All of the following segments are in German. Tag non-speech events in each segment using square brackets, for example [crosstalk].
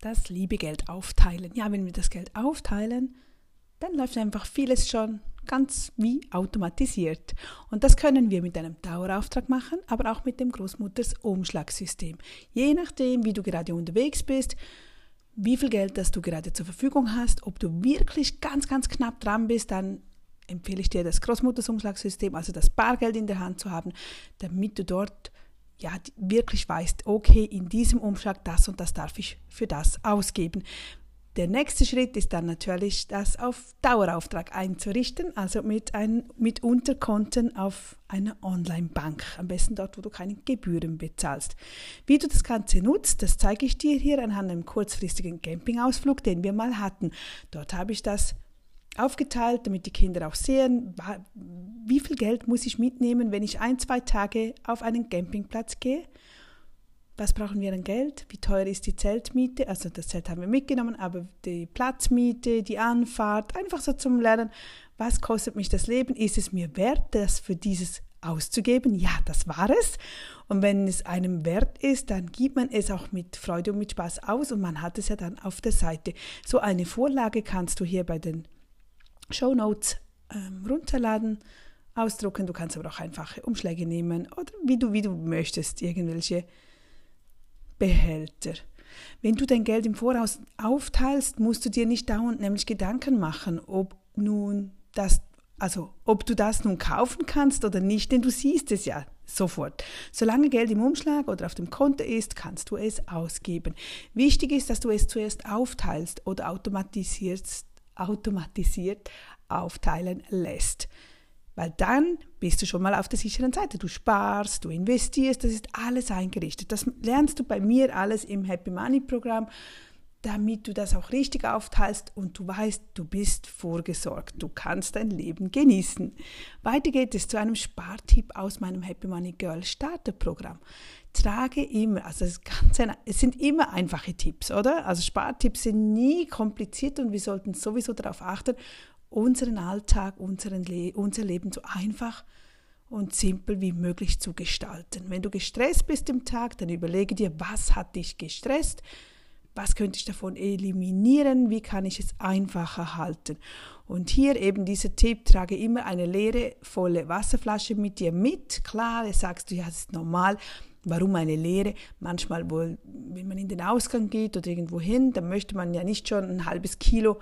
das liebe Geld aufteilen. Ja, wenn wir das Geld aufteilen, dann läuft einfach vieles schon ganz wie automatisiert. Und das können wir mit einem Dauerauftrag machen, aber auch mit dem Großmutters Umschlagssystem. Je nachdem, wie du gerade unterwegs bist, wie viel Geld das du gerade zur Verfügung hast, ob du wirklich ganz, ganz knapp dran bist, dann empfehle ich dir das Großmuttersumschlagssystem, also das Bargeld in der Hand zu haben, damit du dort ja, wirklich weißt, okay, in diesem Umschlag das und das darf ich für das ausgeben. Der nächste Schritt ist dann natürlich, das auf Dauerauftrag einzurichten, also mit, ein, mit Unterkonten auf einer Online-Bank. Am besten dort, wo du keine Gebühren bezahlst. Wie du das Ganze nutzt, das zeige ich dir hier anhand einem kurzfristigen Campingausflug, den wir mal hatten. Dort habe ich das aufgeteilt, damit die Kinder auch sehen, wie viel Geld muss ich mitnehmen, wenn ich ein, zwei Tage auf einen Campingplatz gehe. Was brauchen wir an Geld? Wie teuer ist die Zeltmiete? Also das Zelt haben wir mitgenommen, aber die Platzmiete, die Anfahrt, einfach so zum Lernen, was kostet mich das Leben? Ist es mir wert, das für dieses auszugeben? Ja, das war es. Und wenn es einem wert ist, dann gibt man es auch mit Freude und mit Spaß aus und man hat es ja dann auf der Seite. So eine Vorlage kannst du hier bei den Show Notes ähm, runterladen, ausdrucken. Du kannst aber auch einfache Umschläge nehmen oder wie du, wie du möchtest, irgendwelche Behälter. Wenn du dein Geld im Voraus aufteilst, musst du dir nicht dauernd nämlich Gedanken machen, ob nun das, also ob du das nun kaufen kannst oder nicht, denn du siehst es ja sofort. Solange Geld im Umschlag oder auf dem Konto ist, kannst du es ausgeben. Wichtig ist, dass du es zuerst aufteilst oder automatisierst automatisiert aufteilen lässt. Weil dann bist du schon mal auf der sicheren Seite. Du sparst, du investierst, das ist alles eingerichtet. Das lernst du bei mir alles im Happy Money Programm, damit du das auch richtig aufteilst und du weißt, du bist vorgesorgt. Du kannst dein Leben genießen. Weiter geht es zu einem Spartipp aus meinem Happy Money Girl Starter Programm trage immer, also es, ein, es, sind immer einfache Tipps, oder? Also Spartipps sind nie kompliziert und wir sollten sowieso darauf achten, unseren Alltag, unseren Le unser Leben so einfach und simpel wie möglich zu gestalten. Wenn du gestresst bist im Tag, dann überlege dir, was hat dich gestresst, was könnte ich davon eliminieren, wie kann ich es einfacher halten. Und hier eben dieser Tipp, trage immer eine leere, volle Wasserflasche mit dir mit. Klar, sagst du, ja, das ist normal, Warum eine Lehre? Manchmal wohl, wenn man in den Ausgang geht oder irgendwo hin, dann möchte man ja nicht schon ein halbes Kilo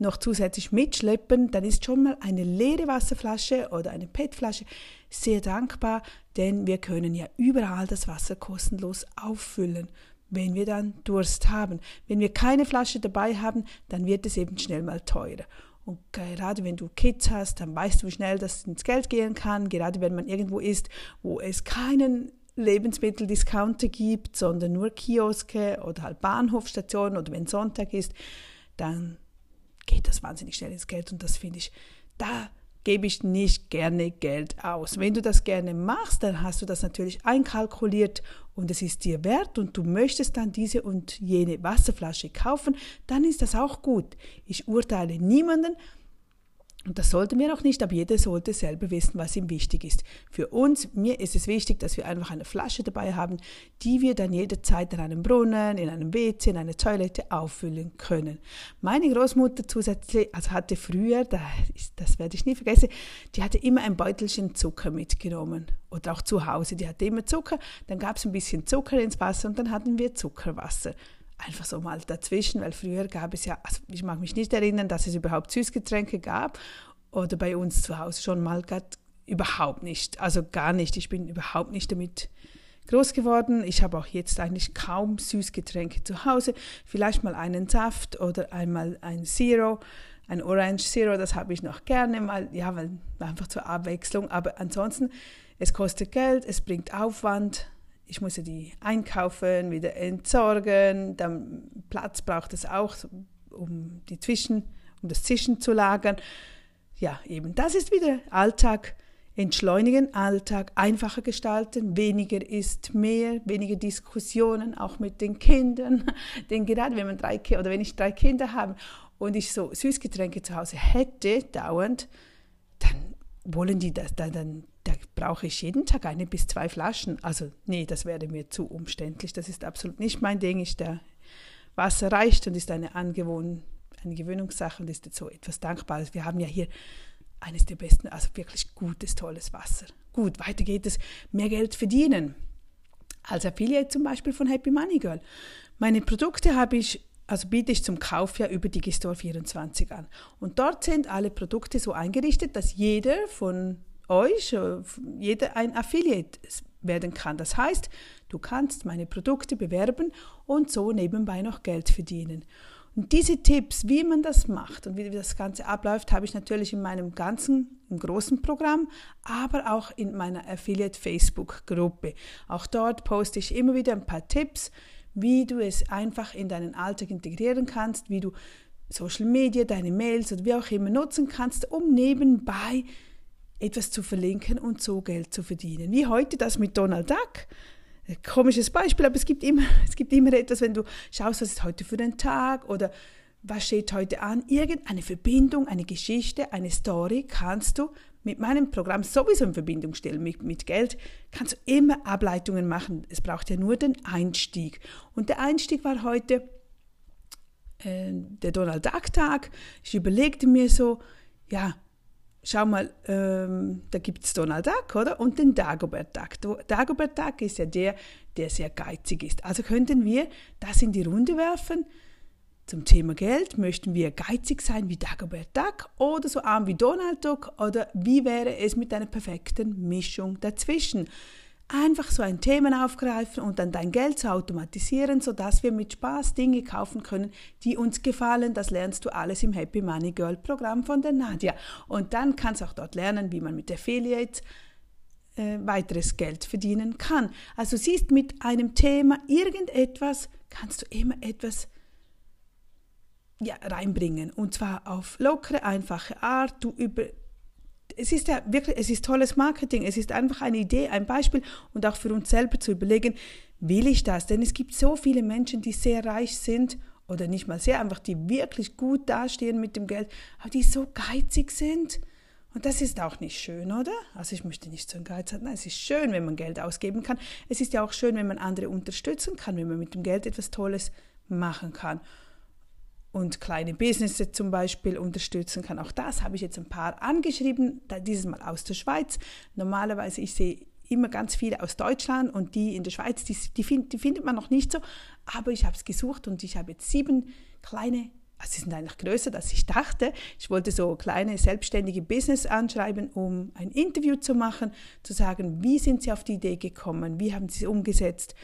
noch zusätzlich mitschleppen, dann ist schon mal eine leere Wasserflasche oder eine PET-Flasche sehr dankbar, denn wir können ja überall das Wasser kostenlos auffüllen, wenn wir dann Durst haben. Wenn wir keine Flasche dabei haben, dann wird es eben schnell mal teurer. Und gerade wenn du Kids hast, dann weißt du, wie schnell das ins Geld gehen kann. Gerade wenn man irgendwo ist, wo es keinen Lebensmitteldiscounter gibt, sondern nur Kioske oder halt Bahnhofstationen oder wenn Sonntag ist, dann geht das wahnsinnig schnell ins Geld und das finde ich, da gebe ich nicht gerne Geld aus. Wenn du das gerne machst, dann hast du das natürlich einkalkuliert und es ist dir wert und du möchtest dann diese und jene Wasserflasche kaufen, dann ist das auch gut. Ich urteile niemanden, und das sollten wir auch nicht, aber jeder sollte selber wissen, was ihm wichtig ist. Für uns, mir ist es wichtig, dass wir einfach eine Flasche dabei haben, die wir dann jederzeit in einem Brunnen, in einem WC, in einer Toilette auffüllen können. Meine Großmutter zusätzlich, also hatte früher, das werde ich nie vergessen, die hatte immer ein Beutelchen Zucker mitgenommen. Oder auch zu Hause, die hatte immer Zucker, dann gab es ein bisschen Zucker ins Wasser und dann hatten wir Zuckerwasser einfach so mal dazwischen, weil früher gab es ja, also ich mag mich nicht erinnern, dass es überhaupt Süßgetränke gab oder bei uns zu Hause schon mal gab, überhaupt nicht, also gar nicht. Ich bin überhaupt nicht damit groß geworden. Ich habe auch jetzt eigentlich kaum Süßgetränke zu Hause. Vielleicht mal einen Saft oder einmal ein Zero, ein Orange Zero, das habe ich noch gerne mal, ja, weil einfach zur Abwechslung. Aber ansonsten, es kostet Geld, es bringt Aufwand ich muss die einkaufen, wieder entsorgen, dann Platz braucht es auch, um die Zwischen, um das Zwischen zu lagern. Ja, eben, das ist wieder Alltag entschleunigen, Alltag einfacher gestalten, weniger ist mehr, weniger Diskussionen auch mit den Kindern. [laughs] Denn gerade wenn man drei oder wenn ich drei Kinder habe und ich so Süßgetränke zu Hause hätte dauernd, dann wollen die das, dann, dann da brauche ich jeden Tag eine bis zwei Flaschen. Also nee, das wäre mir zu umständlich. Das ist absolut nicht mein Ding. Ich da Wasser reicht und ist eine, Angewohn eine Gewöhnungssache und ist jetzt so etwas Dankbares. Wir haben ja hier eines der besten, also wirklich gutes, tolles Wasser. Gut, weiter geht es, mehr Geld verdienen. Als Affiliate zum Beispiel von Happy Money Girl. Meine Produkte habe ich, also biete ich zum Kauf ja über Digistore 24 an. Und dort sind alle Produkte so eingerichtet, dass jeder von euch, äh, jeder ein Affiliate werden kann. Das heißt, du kannst meine Produkte bewerben und so nebenbei noch Geld verdienen. Und diese Tipps, wie man das macht und wie das Ganze abläuft, habe ich natürlich in meinem ganzen, im großen Programm, aber auch in meiner Affiliate Facebook Gruppe. Auch dort poste ich immer wieder ein paar Tipps, wie du es einfach in deinen Alltag integrieren kannst, wie du Social Media, deine Mails oder wie auch immer nutzen kannst, um nebenbei etwas zu verlinken und so Geld zu verdienen. Wie heute das mit Donald Duck komisches Beispiel, aber es gibt immer, [laughs] es gibt immer etwas, wenn du schaust, was ist heute für ein Tag oder was steht heute an, irgendeine Verbindung, eine Geschichte, eine Story kannst du mit meinem Programm sowieso in Verbindung stellen. Mit, mit Geld kannst du immer Ableitungen machen. Es braucht ja nur den Einstieg. Und der Einstieg war heute äh, der Donald Duck Tag. Ich überlegte mir so, ja, schau mal, ähm, da gibt es Donald Duck, oder? Und den Dagobert Duck. Dagobert Duck ist ja der, der sehr geizig ist. Also könnten wir das in die Runde werfen. Zum Thema Geld möchten wir geizig sein wie Dagobert Duck oder so arm wie Donald Duck oder wie wäre es mit einer perfekten Mischung dazwischen? Einfach so ein Thema aufgreifen und dann dein Geld zu automatisieren, sodass wir mit Spaß Dinge kaufen können, die uns gefallen. Das lernst du alles im Happy Money Girl Programm von der Nadia. Und dann kannst du auch dort lernen, wie man mit Affiliates äh, weiteres Geld verdienen kann. Also siehst, mit einem Thema irgendetwas kannst du immer etwas ja, reinbringen. Und zwar auf lockere, einfache Art. Du über, es ist ja wirklich, es ist tolles Marketing, es ist einfach eine Idee, ein Beispiel und auch für uns selber zu überlegen, will ich das? Denn es gibt so viele Menschen, die sehr reich sind oder nicht mal sehr, einfach die wirklich gut dastehen mit dem Geld, aber die so geizig sind. Und das ist auch nicht schön, oder? Also ich möchte nicht so ein Geiz haben. Nein, es ist schön, wenn man Geld ausgeben kann. Es ist ja auch schön, wenn man andere unterstützen kann, wenn man mit dem Geld etwas Tolles machen kann und kleine Businesses zum Beispiel unterstützen kann. Auch das habe ich jetzt ein paar angeschrieben, dieses Mal aus der Schweiz. Normalerweise, ich sehe immer ganz viele aus Deutschland und die in der Schweiz, die, die, find, die findet man noch nicht so. Aber ich habe es gesucht und ich habe jetzt sieben kleine, also sie sind eigentlich größer, als ich dachte. Ich wollte so kleine selbstständige Business anschreiben, um ein Interview zu machen, zu sagen, wie sind sie auf die Idee gekommen, wie haben sie es umgesetzt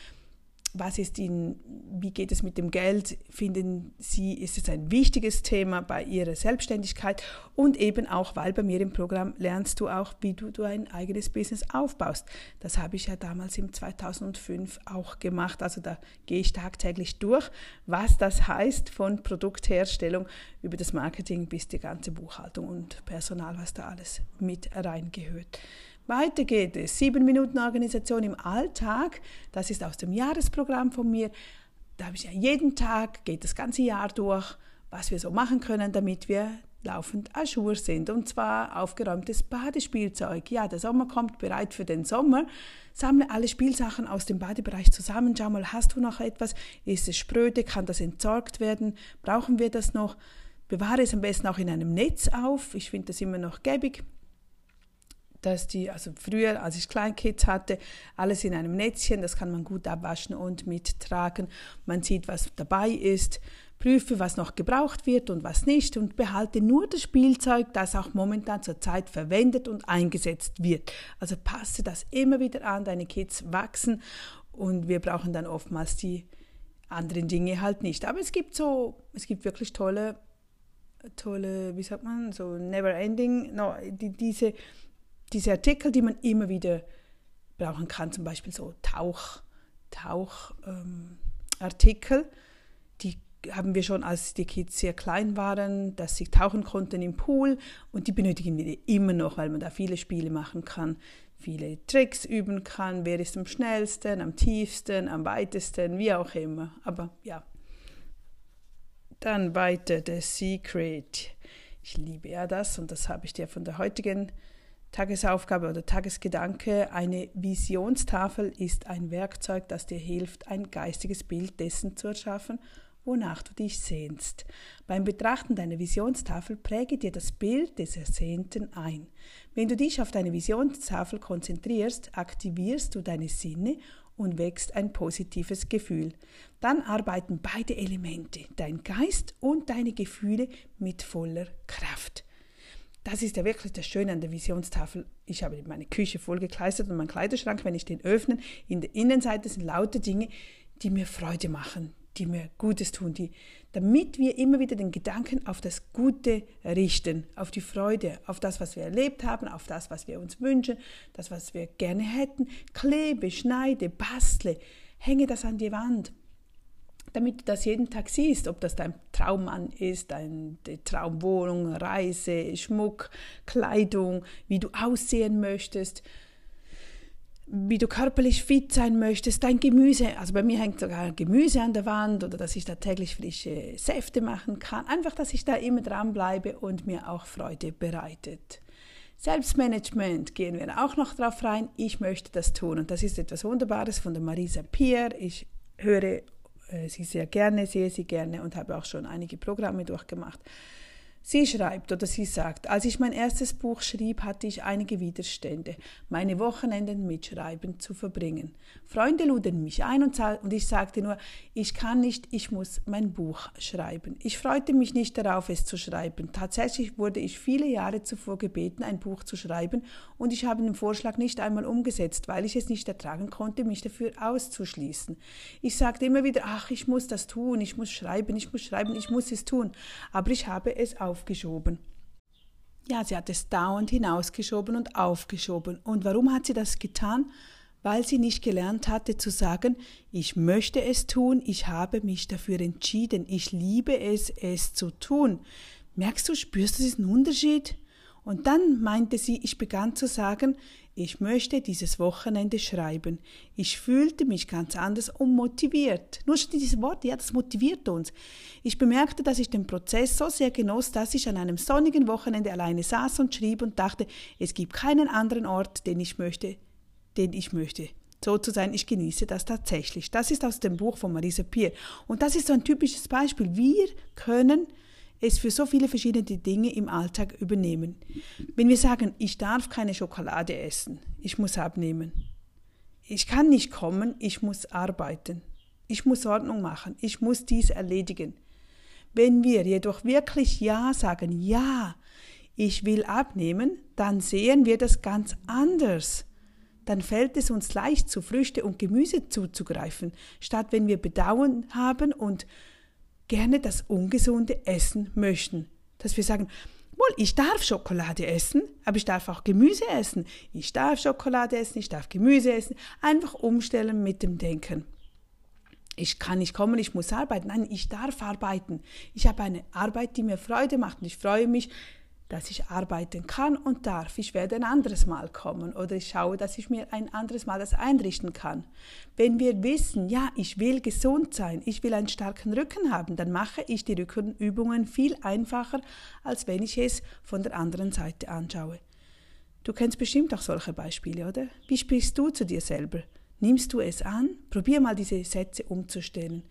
was ist Ihnen, wie geht es mit dem Geld? Finden Sie, ist es ein wichtiges Thema bei Ihrer Selbstständigkeit? Und eben auch, weil bei mir im Programm lernst du auch, wie du, du ein eigenes Business aufbaust. Das habe ich ja damals im 2005 auch gemacht. Also da gehe ich tagtäglich durch, was das heißt von Produktherstellung über das Marketing bis die ganze Buchhaltung und Personal, was da alles mit reingehört. Weiter geht es. Sieben Minuten Organisation im Alltag. Das ist aus dem Jahresprogramm von mir. Da habe ich ja jeden Tag, geht das ganze Jahr durch, was wir so machen können, damit wir laufend Ajour sind. Und zwar aufgeräumtes Badespielzeug. Ja, der Sommer kommt bereit für den Sommer. Sammle alle Spielsachen aus dem Badebereich zusammen. Schau mal, hast du noch etwas? Ist es spröde? Kann das entsorgt werden? Brauchen wir das noch? Bewahre es am besten auch in einem Netz auf. Ich finde das immer noch gäbig dass die, also früher, als ich Kleinkids hatte, alles in einem Netzchen, das kann man gut abwaschen und mittragen. Man sieht, was dabei ist, prüfe, was noch gebraucht wird und was nicht und behalte nur das Spielzeug, das auch momentan zur Zeit verwendet und eingesetzt wird. Also passe das immer wieder an, deine Kids wachsen und wir brauchen dann oftmals die anderen Dinge halt nicht. Aber es gibt so, es gibt wirklich tolle, tolle, wie sagt man, so never ending, no, die, diese diese Artikel, die man immer wieder brauchen kann, zum Beispiel so Tauch, Tauchartikel, ähm, die haben wir schon, als die Kids sehr klein waren, dass sie tauchen konnten im Pool und die benötigen wir immer noch, weil man da viele Spiele machen kann, viele Tricks üben kann, wer ist am schnellsten, am tiefsten, am weitesten, wie auch immer. Aber ja. Dann weiter, The Secret. Ich liebe ja das und das habe ich dir von der heutigen Tagesaufgabe oder Tagesgedanke, eine Visionstafel ist ein Werkzeug, das dir hilft, ein geistiges Bild dessen zu erschaffen, wonach du dich sehnst. Beim Betrachten deiner Visionstafel präge dir das Bild des Ersehnten ein. Wenn du dich auf deine Visionstafel konzentrierst, aktivierst du deine Sinne und wächst ein positives Gefühl. Dann arbeiten beide Elemente, dein Geist und deine Gefühle, mit voller Kraft. Das ist ja wirklich das Schöne an der Visionstafel. Ich habe meine Küche vollgekleistert und mein Kleiderschrank, wenn ich den öffne, in der Innenseite sind lauter Dinge, die mir Freude machen, die mir Gutes tun, die, damit wir immer wieder den Gedanken auf das Gute richten, auf die Freude, auf das, was wir erlebt haben, auf das, was wir uns wünschen, das, was wir gerne hätten. Klebe, schneide, bastle, hänge das an die Wand, damit du das jeden Tag siehst, ob das dein Traummann ist, deine Traumwohnung, Reise, Schmuck, Kleidung, wie du aussehen möchtest wie du körperlich fit sein möchtest, dein Gemüse, also bei mir hängt sogar Gemüse an der Wand oder dass ich da täglich frische Säfte machen kann, einfach, dass ich da immer dran bleibe und mir auch Freude bereitet. Selbstmanagement gehen wir auch noch drauf rein. Ich möchte das tun und das ist etwas Wunderbares von der Marisa Pierre. Ich höre sie sehr gerne, sehe sie gerne und habe auch schon einige Programme durchgemacht. Sie schreibt oder sie sagt, als ich mein erstes Buch schrieb, hatte ich einige Widerstände, meine Wochenenden mit Schreiben zu verbringen. Freunde luden mich ein und, ich sagte nur, ich kann nicht, ich muss mein Buch schreiben. Ich freute mich nicht darauf, es zu schreiben. Tatsächlich wurde ich viele Jahre zuvor gebeten, ein Buch zu schreiben und ich habe den Vorschlag nicht einmal umgesetzt, weil ich es nicht ertragen konnte, mich dafür auszuschließen. Ich sagte immer wieder, ach, ich muss das tun, ich muss schreiben, ich muss schreiben, ich muss es tun, aber ich habe es auf aufgeschoben. Ja, sie hat es dauernd hinausgeschoben und aufgeschoben. Und warum hat sie das getan? Weil sie nicht gelernt hatte zu sagen, ich möchte es tun, ich habe mich dafür entschieden, ich liebe es, es zu tun. Merkst du, spürst du diesen Unterschied? Und dann meinte sie, ich begann zu sagen, ich möchte dieses Wochenende schreiben. Ich fühlte mich ganz anders und motiviert. Nur schon dieses Wort, ja, das motiviert uns. Ich bemerkte, dass ich den Prozess so sehr genoss, dass ich an einem sonnigen Wochenende alleine saß und schrieb und dachte, es gibt keinen anderen Ort, den ich möchte, den ich möchte. So zu sein, ich genieße das tatsächlich. Das ist aus dem Buch von Marisa Peer. Und das ist so ein typisches Beispiel. Wir können es für so viele verschiedene Dinge im Alltag übernehmen. Wenn wir sagen, ich darf keine Schokolade essen, ich muss abnehmen. Ich kann nicht kommen, ich muss arbeiten. Ich muss Ordnung machen, ich muss dies erledigen. Wenn wir jedoch wirklich Ja sagen, ja, ich will abnehmen, dann sehen wir das ganz anders. Dann fällt es uns leicht, zu Früchte und Gemüse zuzugreifen, statt wenn wir Bedauern haben und gerne das Ungesunde essen möchten. Dass wir sagen, wohl, ich darf Schokolade essen, aber ich darf auch Gemüse essen. Ich darf Schokolade essen, ich darf Gemüse essen. Einfach umstellen mit dem Denken. Ich kann nicht kommen, ich muss arbeiten. Nein, ich darf arbeiten. Ich habe eine Arbeit, die mir Freude macht und ich freue mich, dass ich arbeiten kann und darf. Ich werde ein anderes Mal kommen oder ich schaue, dass ich mir ein anderes Mal das einrichten kann. Wenn wir wissen, ja, ich will gesund sein, ich will einen starken Rücken haben, dann mache ich die Rückenübungen viel einfacher, als wenn ich es von der anderen Seite anschaue. Du kennst bestimmt auch solche Beispiele, oder? Wie sprichst du zu dir selber? Nimmst du es an? Probier mal diese Sätze umzustellen.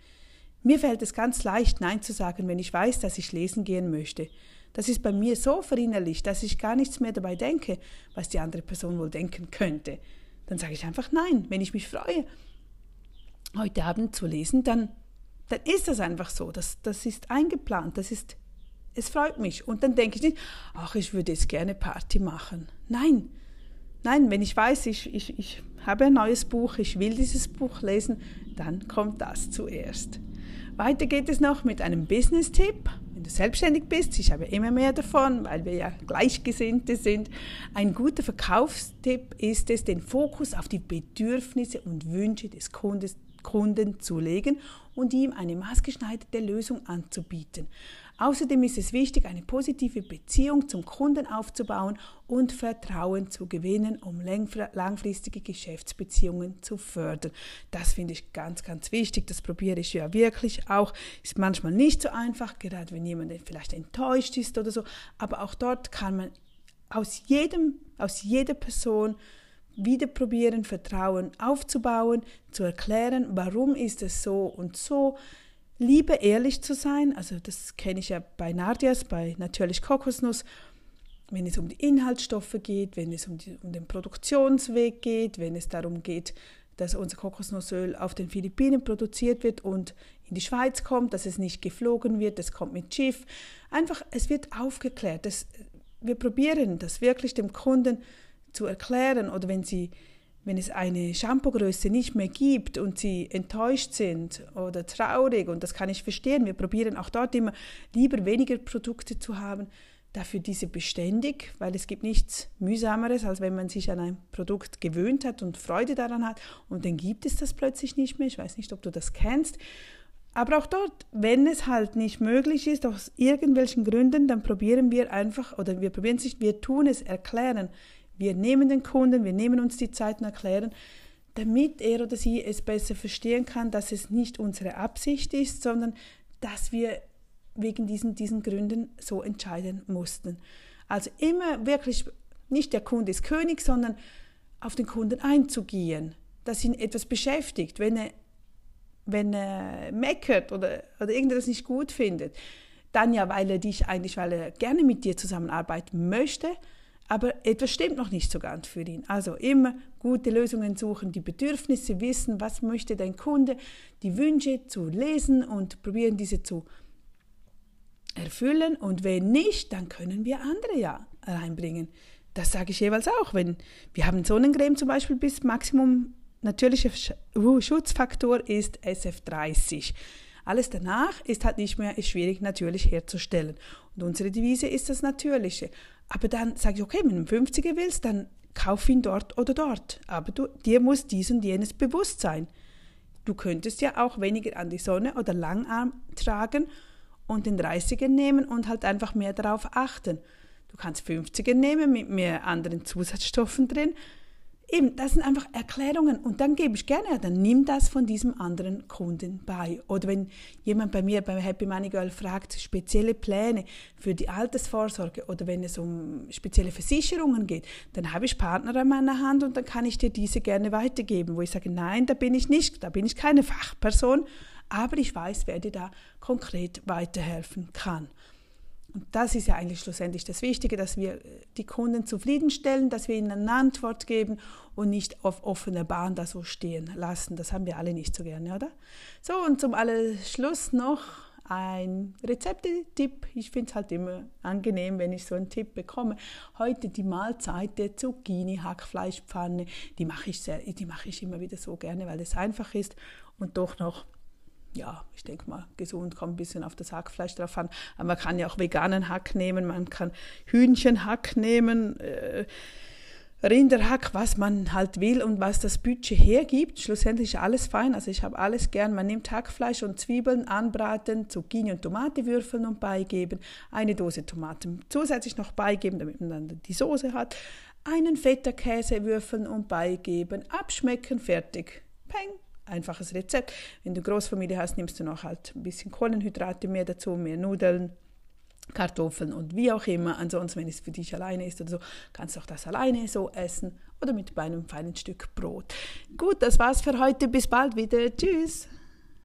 Mir fällt es ganz leicht, Nein zu sagen, wenn ich weiß, dass ich lesen gehen möchte. Das ist bei mir so verinnerlicht, dass ich gar nichts mehr dabei denke, was die andere Person wohl denken könnte. Dann sage ich einfach nein. Wenn ich mich freue, heute Abend zu lesen, dann, dann ist das einfach so. Das, das ist eingeplant. Das ist, es freut mich. Und dann denke ich nicht, ach, ich würde jetzt gerne Party machen. Nein. Nein, wenn ich weiß, ich, ich, ich habe ein neues Buch, ich will dieses Buch lesen, dann kommt das zuerst. Weiter geht es noch mit einem Business-Tipp. Wenn du selbstständig bist, ich habe immer mehr davon, weil wir ja Gleichgesinnte sind. Ein guter Verkaufstipp ist es, den Fokus auf die Bedürfnisse und Wünsche des Kundes, Kunden zu legen und ihm eine maßgeschneiderte Lösung anzubieten. Außerdem ist es wichtig, eine positive Beziehung zum Kunden aufzubauen und Vertrauen zu gewinnen, um langfristige Geschäftsbeziehungen zu fördern. Das finde ich ganz, ganz wichtig. Das probiere ich ja wirklich auch. Ist manchmal nicht so einfach, gerade wenn jemand vielleicht enttäuscht ist oder so. Aber auch dort kann man aus jedem, aus jeder Person wieder probieren, Vertrauen aufzubauen, zu erklären, warum ist es so und so liebe ehrlich zu sein. Also das kenne ich ja bei Nardias, bei natürlich Kokosnuss. Wenn es um die Inhaltsstoffe geht, wenn es um, die, um den Produktionsweg geht, wenn es darum geht, dass unser Kokosnussöl auf den Philippinen produziert wird und in die Schweiz kommt, dass es nicht geflogen wird, es kommt mit Schiff. Einfach, es wird aufgeklärt. Das, wir probieren das wirklich dem Kunden zu erklären oder wenn sie wenn es eine Shampoo-Größe nicht mehr gibt und sie enttäuscht sind oder traurig, und das kann ich verstehen, wir probieren auch dort immer lieber weniger Produkte zu haben, dafür diese beständig, weil es gibt nichts mühsameres, als wenn man sich an ein Produkt gewöhnt hat und Freude daran hat und dann gibt es das plötzlich nicht mehr. Ich weiß nicht, ob du das kennst. Aber auch dort, wenn es halt nicht möglich ist, aus irgendwelchen Gründen, dann probieren wir einfach, oder wir probieren es nicht, wir tun es, erklären. Wir nehmen den Kunden, wir nehmen uns die Zeit und erklären, damit er oder sie es besser verstehen kann, dass es nicht unsere Absicht ist, sondern dass wir wegen diesen, diesen Gründen so entscheiden mussten. Also immer wirklich nicht der Kunde ist König, sondern auf den Kunden einzugehen, dass ihn etwas beschäftigt, wenn er, wenn er meckert oder, oder irgendetwas nicht gut findet. Dann ja, weil er dich eigentlich, weil er gerne mit dir zusammenarbeiten möchte, aber etwas stimmt noch nicht so ganz für ihn. Also immer gute Lösungen suchen, die Bedürfnisse wissen, was möchte dein Kunde, die Wünsche zu lesen und probieren diese zu erfüllen. Und wenn nicht, dann können wir andere ja reinbringen. Das sage ich jeweils auch. Wenn wir haben Sonnencreme zum Beispiel bis Maximum natürlicher Schutzfaktor ist SF30. Alles danach ist halt nicht mehr ist schwierig natürlich herzustellen. Und unsere Devise ist das Natürliche. Aber dann sage ich, okay, wenn du einen 50er willst, dann kauf ihn dort oder dort. Aber du, dir muss dies und jenes bewusst sein. Du könntest ja auch weniger an die Sonne oder Langarm tragen und den 30er nehmen und halt einfach mehr darauf achten. Du kannst 50er nehmen mit mehr anderen Zusatzstoffen drin Eben, das sind einfach Erklärungen und dann gebe ich gerne, dann nimm das von diesem anderen Kunden bei. Oder wenn jemand bei mir bei Happy Money Girl fragt, spezielle Pläne für die Altersvorsorge oder wenn es um spezielle Versicherungen geht, dann habe ich Partner an meiner Hand und dann kann ich dir diese gerne weitergeben, wo ich sage, nein, da bin ich nicht, da bin ich keine Fachperson, aber ich weiß, wer dir da konkret weiterhelfen kann. Und das ist ja eigentlich schlussendlich das Wichtige, dass wir die Kunden zufriedenstellen, dass wir ihnen eine Antwort geben und nicht auf offener Bahn da so stehen lassen. Das haben wir alle nicht so gerne, oder? So, und zum Schluss noch ein Rezeptetipp. Ich finde es halt immer angenehm, wenn ich so einen Tipp bekomme. Heute die Mahlzeit der Zucchini-Hackfleischpfanne. Die mache ich, mache ich immer wieder so gerne, weil es einfach ist und doch noch ja, ich denke mal, gesund kommt ein bisschen auf das Hackfleisch drauf an. Aber man kann ja auch veganen Hack nehmen, man kann Hühnchenhack nehmen, äh, Rinderhack, was man halt will und was das Budget hergibt. Schlussendlich ist alles fein. Also ich habe alles gern. Man nimmt Hackfleisch und Zwiebeln, anbraten, Zucchini und Tomate würfeln und beigeben. Eine Dose Tomaten zusätzlich noch beigeben, damit man dann die Soße hat. Einen Feta-Käse würfeln und beigeben. Abschmecken, fertig. Peng, einfaches Rezept. Wenn du Großfamilie hast, nimmst du noch halt ein bisschen Kohlenhydrate mehr dazu, mehr Nudeln, Kartoffeln und wie auch immer. Ansonsten, wenn es für dich alleine ist oder so, kannst du auch das alleine so essen oder mit einem feinen Stück Brot. Gut, das war's für heute. Bis bald wieder. Tschüss.